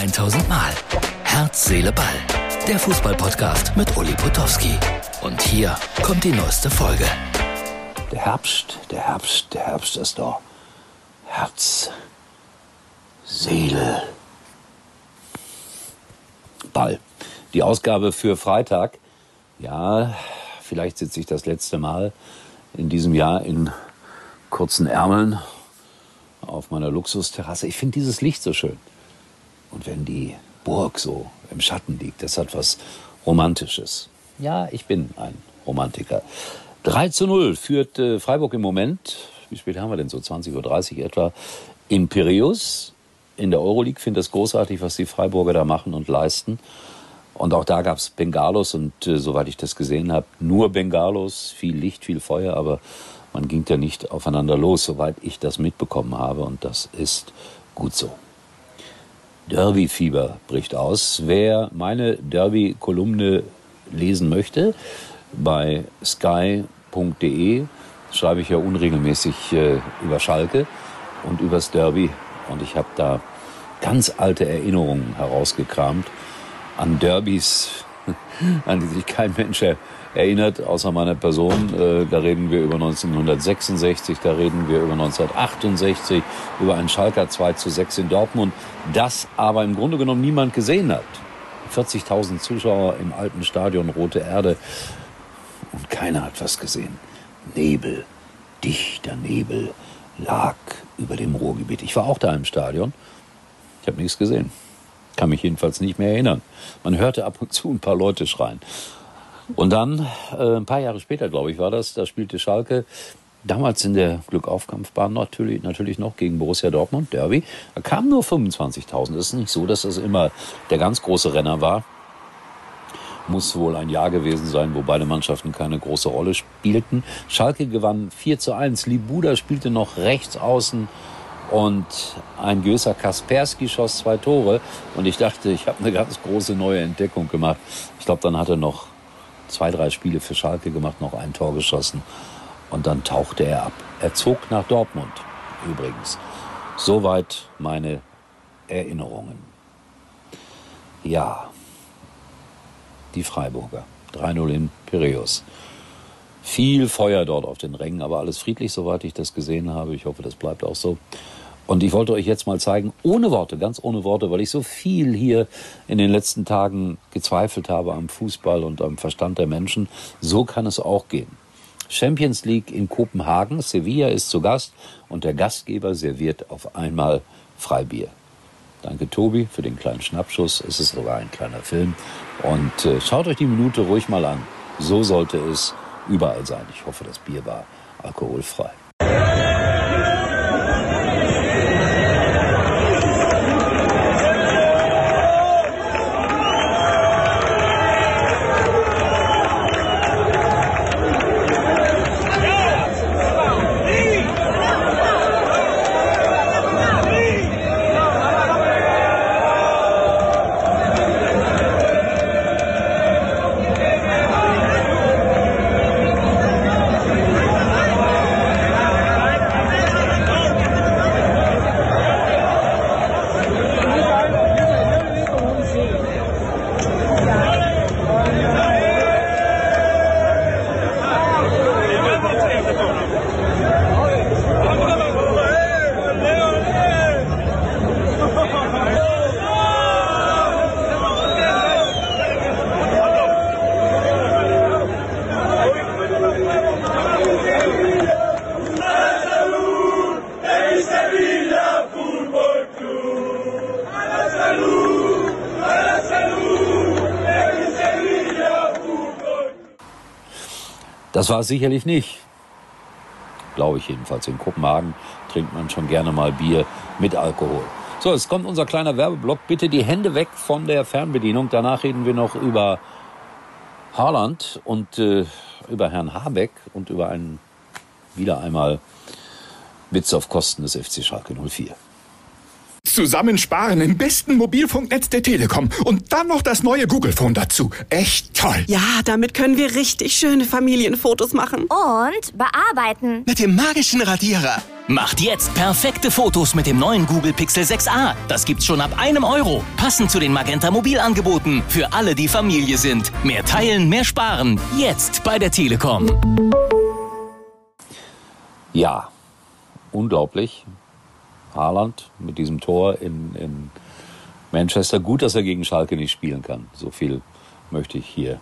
1000 Mal. Herz, Seele, Ball. Der Fußballpodcast mit Uli Potowski. Und hier kommt die neueste Folge. Der Herbst, der Herbst, der Herbst ist da. Herz, Seele, Ball. Die Ausgabe für Freitag. Ja, vielleicht sitze ich das letzte Mal in diesem Jahr in kurzen Ärmeln auf meiner Luxusterrasse. Ich finde dieses Licht so schön. Und wenn die Burg so im Schatten liegt, das hat was Romantisches. Ja, ich bin ein Romantiker. 3 zu 0 führt äh, Freiburg im Moment, wie spät haben wir denn so, 20.30 Uhr etwa, in Piräus. In der Euroleague finde das großartig, was die Freiburger da machen und leisten. Und auch da gab es Bengalos und äh, soweit ich das gesehen habe, nur Bengalos, viel Licht, viel Feuer, aber man ging ja nicht aufeinander los, soweit ich das mitbekommen habe und das ist gut so. Derby-Fieber bricht aus. Wer meine Derby-Kolumne lesen möchte, bei sky.de schreibe ich ja unregelmäßig äh, über Schalke und übers Derby. Und ich habe da ganz alte Erinnerungen herausgekramt an Derbys, an die sich kein Mensch erinnert, außer meiner Person. Äh, da reden wir über 1966, da reden wir über 1968, über einen Schalker 2 zu 6 in Dortmund, das aber im Grunde genommen niemand gesehen hat. 40.000 Zuschauer im alten Stadion Rote Erde und keiner hat was gesehen. Nebel, dichter Nebel lag über dem Ruhrgebiet. Ich war auch da im Stadion. Ich habe nichts gesehen. Kann mich jedenfalls nicht mehr erinnern. Man hörte ab und zu ein paar Leute schreien. Und dann, äh, ein paar Jahre später, glaube ich, war das, da spielte Schalke damals in der Glückaufkampfbahn natürlich, natürlich noch gegen Borussia Dortmund, Derby. Da kamen nur 25.000. Es ist nicht so, dass das immer der ganz große Renner war. Muss wohl ein Jahr gewesen sein, wo beide Mannschaften keine große Rolle spielten. Schalke gewann 4 zu 1. Libuda spielte noch rechts außen und ein gewisser Kaspersky schoss zwei Tore. Und ich dachte, ich habe eine ganz große neue Entdeckung gemacht. Ich glaube, dann hat er noch zwei, drei Spiele für Schalke gemacht, noch ein Tor geschossen. Und dann tauchte er ab. Er zog nach Dortmund übrigens. Soweit meine Erinnerungen. Ja, die Freiburger. 3-0 in Piräus. Viel Feuer dort auf den Rängen, aber alles friedlich, soweit ich das gesehen habe. Ich hoffe, das bleibt auch so. Und ich wollte euch jetzt mal zeigen, ohne Worte, ganz ohne Worte, weil ich so viel hier in den letzten Tagen gezweifelt habe am Fußball und am Verstand der Menschen. So kann es auch gehen. Champions League in Kopenhagen, Sevilla ist zu Gast und der Gastgeber serviert auf einmal Freibier. Danke Tobi für den kleinen Schnappschuss. Es ist sogar ein kleiner Film. Und äh, schaut euch die Minute ruhig mal an. So sollte es überall sein. Ich hoffe, das Bier war alkoholfrei. Das war es sicherlich nicht. Glaube ich jedenfalls. In Kopenhagen trinkt man schon gerne mal Bier mit Alkohol. So, jetzt kommt unser kleiner Werbeblock. Bitte die Hände weg von der Fernbedienung. Danach reden wir noch über Haaland und äh, über Herrn Habeck und über einen wieder einmal Witz auf Kosten des FC Schalke 04. Zusammensparen im besten Mobilfunknetz der Telekom und dann noch das neue Google Phone dazu. Echt toll. Ja, damit können wir richtig schöne Familienfotos machen. Und bearbeiten. Mit dem magischen Radierer. Macht jetzt perfekte Fotos mit dem neuen Google Pixel 6a. Das gibt's schon ab einem Euro. Passend zu den Magenta Mobilangeboten. Für alle, die Familie sind. Mehr teilen, mehr sparen. Jetzt bei der Telekom. Ja, unglaublich. Haaland mit diesem Tor in, in Manchester. Gut, dass er gegen Schalke nicht spielen kann. So viel möchte ich hier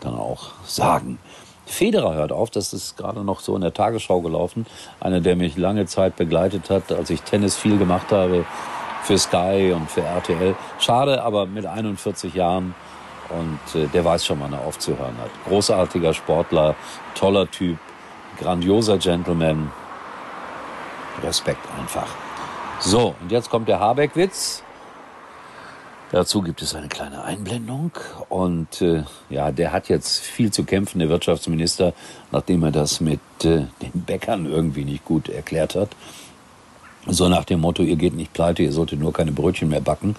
dann auch sagen. Federer hört auf, das ist gerade noch so in der Tagesschau gelaufen. Einer, der mich lange Zeit begleitet hat, als ich Tennis viel gemacht habe für Sky und für RTL. Schade, aber mit 41 Jahren und äh, der weiß schon, wann er aufzuhören hat. Großartiger Sportler, toller Typ, grandioser Gentleman. Respekt einfach. So, und jetzt kommt der Habeck-Witz. Dazu gibt es eine kleine Einblendung. Und äh, ja, der hat jetzt viel zu kämpfen, der Wirtschaftsminister, nachdem er das mit äh, den Bäckern irgendwie nicht gut erklärt hat. So nach dem Motto, ihr geht nicht pleite, ihr solltet nur keine Brötchen mehr backen.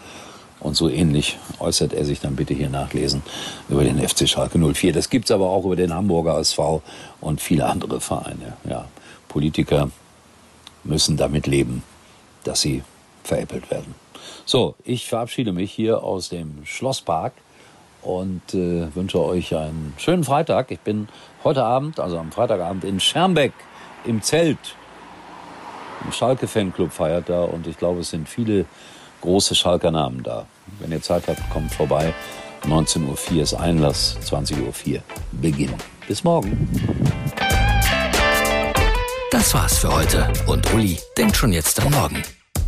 Und so ähnlich äußert er sich dann bitte hier nachlesen über den FC Schalke 04. Das gibt's aber auch über den Hamburger SV und viele andere Vereine. Ja, Politiker müssen damit leben, dass sie veräppelt werden. So, ich verabschiede mich hier aus dem Schlosspark und äh, wünsche euch einen schönen Freitag. Ich bin heute Abend, also am Freitagabend in Schermbeck im Zelt. Ein Schalke-Fanclub feiert da und ich glaube, es sind viele große Schalker Namen da. Wenn ihr Zeit habt, kommt vorbei. 19.04 Uhr ist Einlass, 20.04 Uhr Beginn. Bis morgen. Das war's für heute und Uli denkt schon jetzt am Morgen.